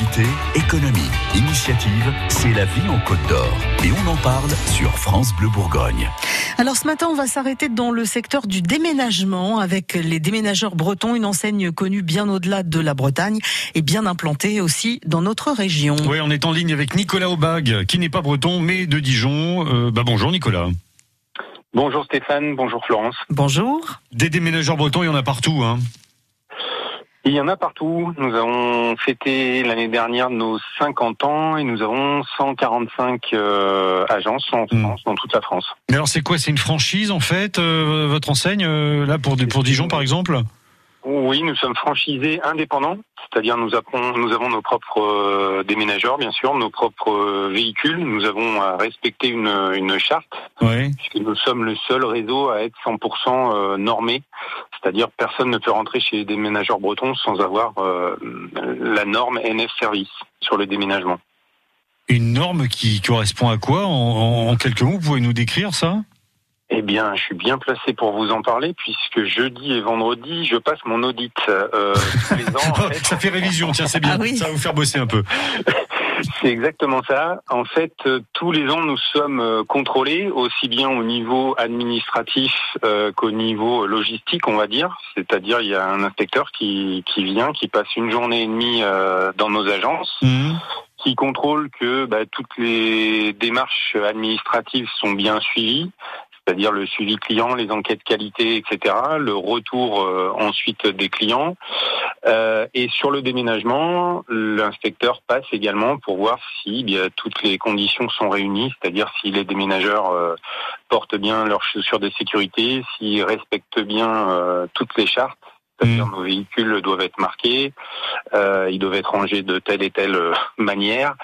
Activité, économie, initiative, c'est la vie en Côte d'Or. Et on en parle sur France Bleu Bourgogne. Alors ce matin, on va s'arrêter dans le secteur du déménagement avec les déménageurs bretons, une enseigne connue bien au-delà de la Bretagne et bien implantée aussi dans notre région. Oui, on est en ligne avec Nicolas Aubag, qui n'est pas breton mais de Dijon. Euh, bah bonjour Nicolas. Bonjour Stéphane, bonjour Florence. Bonjour. Des déménageurs bretons, il y en a partout. Hein. Il y en a partout. Nous avons fêté l'année dernière nos 50 ans et nous avons 145 euh, agences en Hmm. France, dans toute la France. Mais alors c'est quoi? C'est une franchise en fait, euh, votre enseigne, euh, là pour, pour Dijon par exemple? Oui, nous sommes franchisés indépendants, c'est-à-dire nous, avons- nous avons nos propres euh, déménageurs, bien sûr, nos propres euh, véhicules. Nous avons à respecter une, une charte, Oui. puisque nous sommes le seul réseau à être 100% euh, normé, c'est-à-dire personne ne peut rentrer chez les déménageurs bretons sans avoir la norme NF Service sur le déménagement. Une norme qui correspond à quoi? En, en- en quelques mots, vous pouvez nous décrire ça? Eh bien, je suis bien placé pour vous en parler puisque jeudi et vendredi, je passe mon audit euh, tous les ans. en fait. Ça fait révision, tiens, c'est bien. Ah oui. Ça va vous faire bosser un peu. C'est exactement ça. En fait, euh, tous les ans, nous sommes euh, contrôlés aussi bien au niveau administratif euh, qu'au niveau logistique, on va dire. C'est-à-dire, il y a un inspecteur qui, qui vient, qui passe une journée et demie euh, dans nos agences, Mhm. qui contrôle que bah, toutes les démarches administratives sont bien suivies, c'est-à-dire le suivi client, les enquêtes qualité, etc., le retour euh, ensuite des clients. Euh, et sur le déménagement, l'inspecteur passe également pour voir si bien, toutes les conditions sont réunies, c'est-à-dire si les déménageurs euh, portent bien leurs chaussures de sécurité, s'ils respectent bien euh, toutes les chartes. C'est-à-dire nos véhicules doivent être marqués, euh, ils doivent être rangés de telle et telle euh, manière.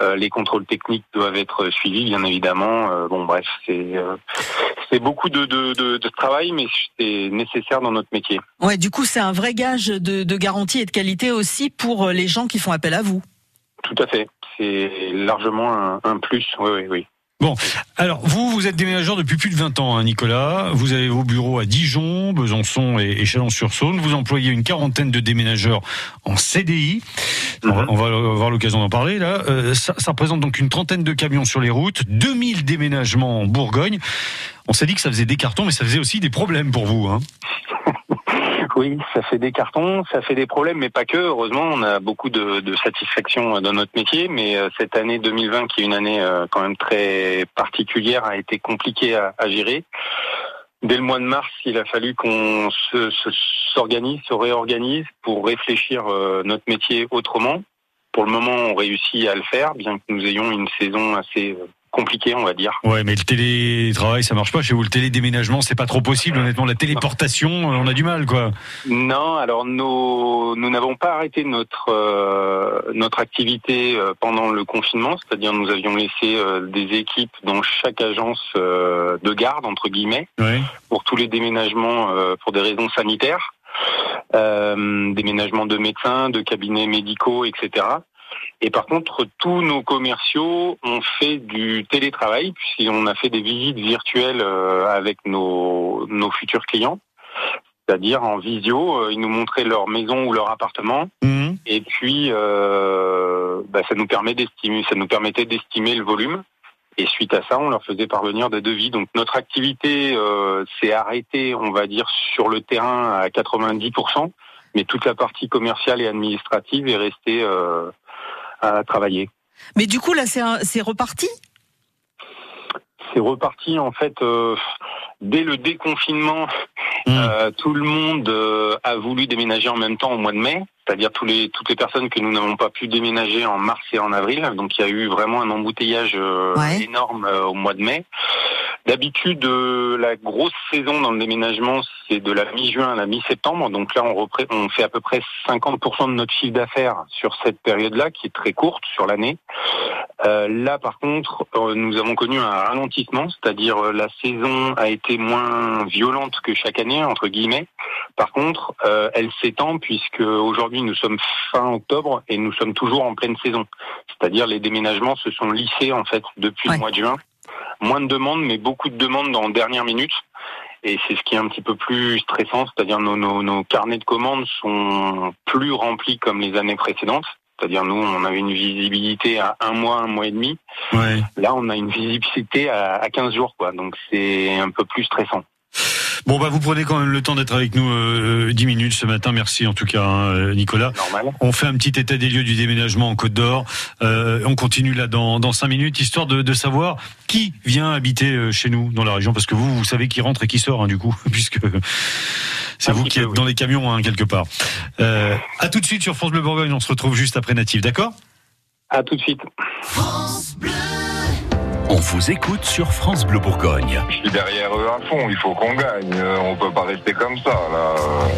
Euh, les contrôles techniques doivent être suivis, bien évidemment. Euh, bon, bref, c'est euh, c'est beaucoup de, de, de, de travail, mais c'est nécessaire dans notre métier. Ouais, du coup, c'est un vrai gage de, garantie et de qualité aussi pour les gens qui font appel à vous. Tout à fait. C'est largement un, un plus. Oui, oui, oui. Alors, vous, vous êtes déménageur depuis plus de 20 ans, hein, Nicolas. Vous avez vos bureaux à Dijon, Besançon et, et Chalon-sur-Saône. Vous employez une quarantaine de déménageurs en CDI. On va, Mhm. on va avoir l'occasion d'en parler, là. Euh, ça, ça représente donc une trentaine de camions sur les routes, 2000 déménagements en Bourgogne. On s'est dit que ça faisait des cartons, mais ça faisait aussi des problèmes pour vous. Hein. Oui, ça fait des cartons, ça fait des problèmes, mais pas que. Heureusement, on a beaucoup de, de satisfaction dans notre métier, mais euh, cette année 2020, qui est une année euh, quand même très particulière, a été compliquée à, à gérer. Dès le mois de mars, il a fallu qu'on se- se- s'organise, se, réorganise pour réfléchir euh, notre métier autrement. Pour le moment, on réussit à le faire, bien que nous ayons une saison assez euh, compliquée, on va dire. Ouais, mais le télétravail, ça marche pas chez vous. Le télédéménagement, c'est pas trop possible, honnêtement. La téléportation, euh, on a du mal, quoi. Non, alors nos, nous n'avons pas arrêté notre euh, notre activité euh, pendant le confinement, c'est-à-dire nous avions laissé euh, des équipes dans chaque agence euh, de garde entre guillemets Ouais. pour tous les déménagements euh, pour des raisons sanitaires, euh, déménagements de médecins, de cabinets médicaux, etc. Et par contre, tous nos commerciaux ont fait du télétravail, puisqu'on a fait des visites virtuelles euh, avec nos, nos futurs clients. C'est-à-dire en visio, euh, ils nous montraient leur maison ou leur appartement, Mhm. et puis euh, bah, ça nous permet d'estimer, ça nous permettait d'estimer le volume. Et suite à ça, on leur faisait parvenir des devis. Donc notre activité euh, s'est arrêtée, on va dire, sur le terrain à 90%, mais toute la partie commerciale et administrative est restée euh, à travailler. Mais du coup, là, c'est reparti? C'est reparti en fait euh, dès le déconfinement. Mhm. euh, tout le monde euh, a voulu déménager en même temps au mois de mai, c'est-à-dire tous les toutes les personnes que nous n'avons pas pu déménager en mars et en avril. Donc il y a eu vraiment un embouteillage euh, Ouais. énorme euh, au mois de mai. D'habitude, euh, la grosse saison dans le déménagement, c'est de la mi-juin à la mi-septembre. Donc là, on, fait à peu près 50% de notre chiffre d'affaires sur cette période-là, qui est très courte sur l'année. Euh, là, par contre, euh, nous avons connu un ralentissement, c'est-à-dire euh, la saison a été moins violente que chaque année, entre guillemets. Par contre, elle s'étend puisque aujourd'hui nous sommes fin octobre et nous sommes toujours en pleine saison. C'est-à-dire les déménagements se sont lissés en fait depuis Ouais. le mois de juin. Moins de demandes, mais beaucoup de demandes en dernière minute. Et c'est ce qui est un petit peu plus stressant, c'est-à-dire nos, nos, nos carnets de commandes sont plus remplis comme les années précédentes. C'est-à-dire nous, on avait une visibilité à un mois, un mois et demi. Ouais. Là, on a une visibilité à, à 15 jours, quoi. Donc c'est un peu plus stressant. Bon, bah, vous prenez quand même le temps d'être avec nous euh, 10 minutes ce matin. Merci en tout cas, hein, Nicolas. Normal. On fait un petit état des lieux du déménagement en Côte d'Or. Euh, on continue là dans, dans 5 minutes, histoire de, de savoir qui vient habiter euh, chez nous dans la région. Parce que vous, vous savez qui rentre et qui sort, hein, du coup, puisque c'est vous qui êtes oui. dans les camions, hein, quelque part. Euh, à tout de suite sur France Bleu Bourgogne. On se retrouve juste après Natif, d'accord? À tout de suite. Vous écoute sur France Bleu Bourgogne. Je suis derrière eux à fond, il faut qu'on gagne. Euh, On peut pas rester comme ça, là.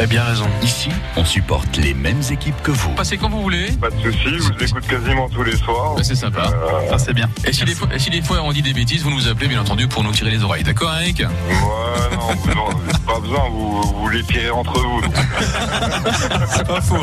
Eh bien raison. Ici, on supporte les mêmes équipes que vous. Passez quand vous voulez. Pas de soucis, je vous écoute quasiment tous les soirs. Bah, c'est sympa. Euh, Ah, c'est bien. Et si, des fois, et si des fois on dit des bêtises, vous nous appelez bien entendu pour nous tirer les oreilles. D'accord, Eric ouais, non, vous non, pas besoin, vous, vous les tirez entre vous. donc. C'est pas faux.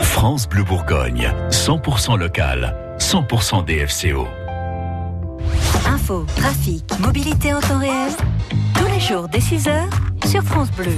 France Bleu Bourgogne, 100% local, 100% DFCO. Trafic, mobilité en temps réel. Tous les jours dès 6h sur France Bleu.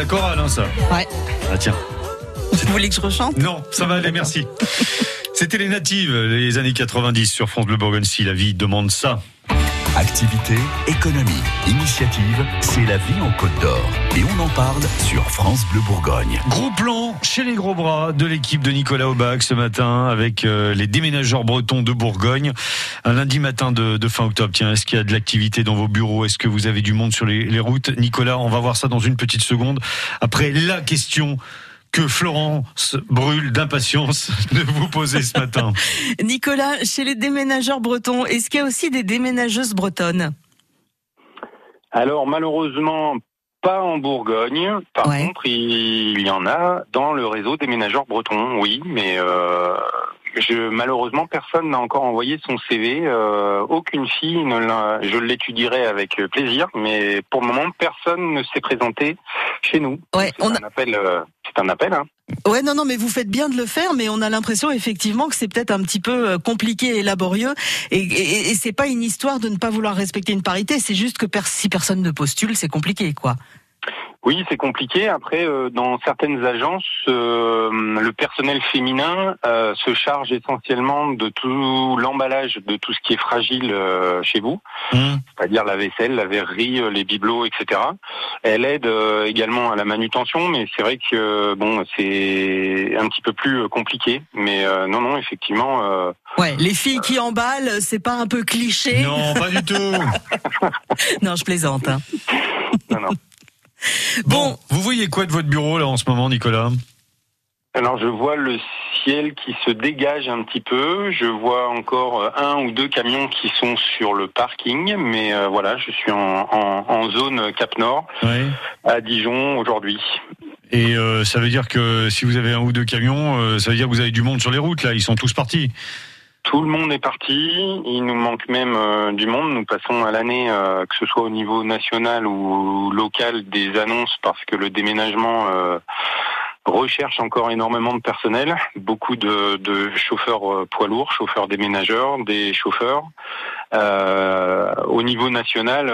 La chorale, hein, ça. Ouais. Ah tiens. Vous voulez que je rechante? Non, ça va aller, merci. C'était les natives, les années 90 sur France Bleu Bourgogne. Si la vie demande ça. Activité, économie, initiative, c'est la vie en Côte d'Or. Et on en parle sur France Bleu Bourgogne. Gros plan chez les gros bras de l'équipe de Nicolas Aubac ce matin avec euh, les déménageurs bretons de Bourgogne. Un lundi matin de, fin octobre. Tiens, est-ce qu'il y a de l'activité dans vos bureaux? Est-ce que vous avez du monde sur les routes? Nicolas, on va voir ça dans une petite seconde. Après la question que Florence brûle d'impatience de vous poser ce matin. Nicolas, chez les déménageurs bretons, est-ce qu'il y a aussi des déménageuses bretonnes? Alors malheureusement, pas en Bourgogne. Par Ouais. contre, il y en a dans le réseau déménageurs bretons, oui, mais euh, je, malheureusement, personne n'a encore envoyé son CV. euh, aucune fille ne l'a. Je l'étudierai avec plaisir, mais pour le moment, personne ne s'est présenté chez nous. Ouais, C'est on a- un appel. euh, c'est un appel. Hein. Ouais, non, non, mais vous faites bien de le faire, mais on a l'impression effectivement que c'est peut-être un petit peu euh, compliqué et laborieux, et, et, et c'est pas une histoire de ne pas vouloir respecter une parité, c'est juste que per- si personne ne postule, c'est compliqué, quoi. Oui, c'est compliqué. Après, euh, dans certaines agences, euh, le personnel féminin euh, se charge essentiellement de tout l'emballage de tout ce qui est fragile euh, chez vous, Hum. c'est-à-dire la vaisselle, la verrerie, euh, les bibelots, etc. Elle aide euh, également à la manutention, mais c'est vrai que euh, bon, c'est un petit peu plus compliqué. Mais euh, non, non, effectivement, euh, Ouais, les filles qui emballent, c'est pas un peu cliché? Non, pas du tout. Non, je plaisante. hein. non, non. Bon, vous voyez quoi de votre bureau là en ce moment, Nicolas? Alors je vois le ciel qui se dégage un petit peu. Je vois encore euh, un ou deux camions qui sont sur le parking, mais euh, voilà, je suis en, en- en zone Cap Nord Ouais. à Dijon aujourd'hui. Et euh, ça veut dire que si vous avez un ou deux camions, euh, ça veut dire que vous avez du monde sur les routes là. Ils sont tous partis. Tout le monde est parti. Il nous manque même euh, du monde. Nous passons à l'année, euh, que ce soit au niveau national ou local, des annonces parce que le déménagement euh, recherche encore énormément de personnel. Beaucoup de, de chauffeurs poids lourds, chauffeurs déménageurs, des chauffeurs. Euh, au niveau national,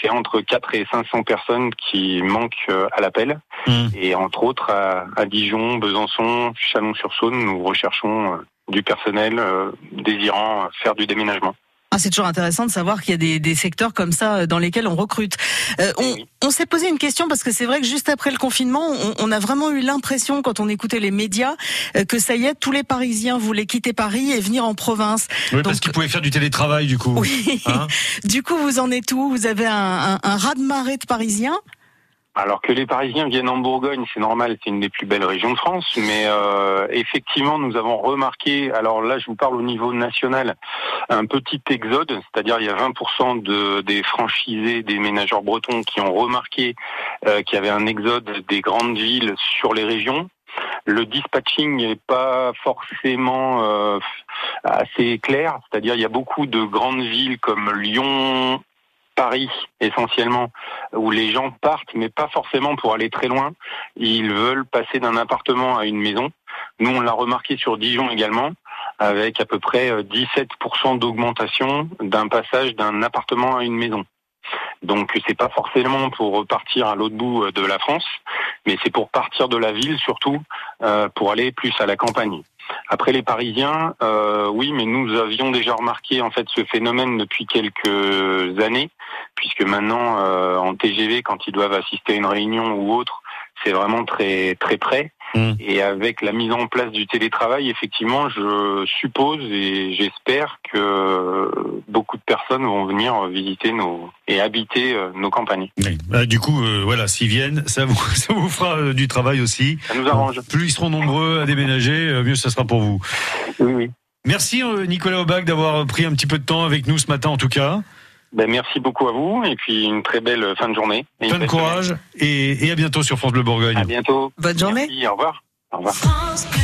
c'est entre 4 et 500 personnes qui manquent à l'appel. Hum. Et entre autres, à, à Dijon, Besançon, Chalon-sur-Saône, nous recherchons du personnel euh, désirant faire du déménagement. Ah, c'est toujours intéressant de savoir qu'il y a des, des secteurs comme ça euh, dans lesquels on recrute. Euh, on s'est posé une question parce que c'est vrai que juste après le confinement, on, on a vraiment eu l'impression, quand on écoutait les médias, euh, que ça y est, tous les Parisiens voulaient quitter Paris et venir en province. Oui, parce qu'ils pouvaient faire du télétravail du coup. Oui. Hein du coup, vous en êtes où? Vous avez un, un, un raz-de-marée de Parisiens? Alors que les Parisiens viennent en Bourgogne, c'est normal, c'est une des plus belles régions de France, mais euh, effectivement, nous avons remarqué, alors là je vous parle au niveau national, un petit exode, c'est-à-dire il y a 20% de, des franchisés, des ménageurs bretons qui ont remarqué euh, qu'il y avait un exode des grandes villes sur les régions. Le dispatching n'est pas forcément euh, assez clair, c'est-à-dire il y a beaucoup de grandes villes comme Lyon, Paris essentiellement, où les gens partent, mais pas forcément pour aller très loin. Ils veulent passer d'un appartement à une maison. Nous, on l'a remarqué sur Dijon également, avec à peu près euh, 17% d'augmentation d'un passage d'un appartement à une maison. Donc, c'est pas forcément pour repartir à l'autre bout euh, de la France, mais c'est pour partir de la ville surtout, euh, pour aller plus à la campagne. Après les Parisiens, euh, oui, mais nous avions déjà remarqué en fait ce phénomène depuis quelques années, puisque maintenant euh, en TGV, quand ils doivent assister à une réunion ou autre, c'est vraiment très très près. Mm. Et avec la mise en place du télétravail, effectivement, je suppose et j'espère que beaucoup de personnes vont venir visiter nos et habiter euh, nos campagnes. Oui. Bah, du coup, euh, voilà, s'ils viennent, ça vous, ça vous fera euh, du travail aussi. Ça nous arrange. Plus ils seront nombreux à déménager, euh, mieux ça sera pour vous. Oui, oui. Merci euh, Nicolas Aubac d'avoir pris un petit peu de temps avec nous ce matin en tout cas. Ben, merci beaucoup à vous et puis une très belle fin de journée. Et Plein de courage et, et à bientôt sur France Bleu semaine. À Bourgogne. bientôt. Bonne journée. Merci, au revoir. Au revoir. France Bleu.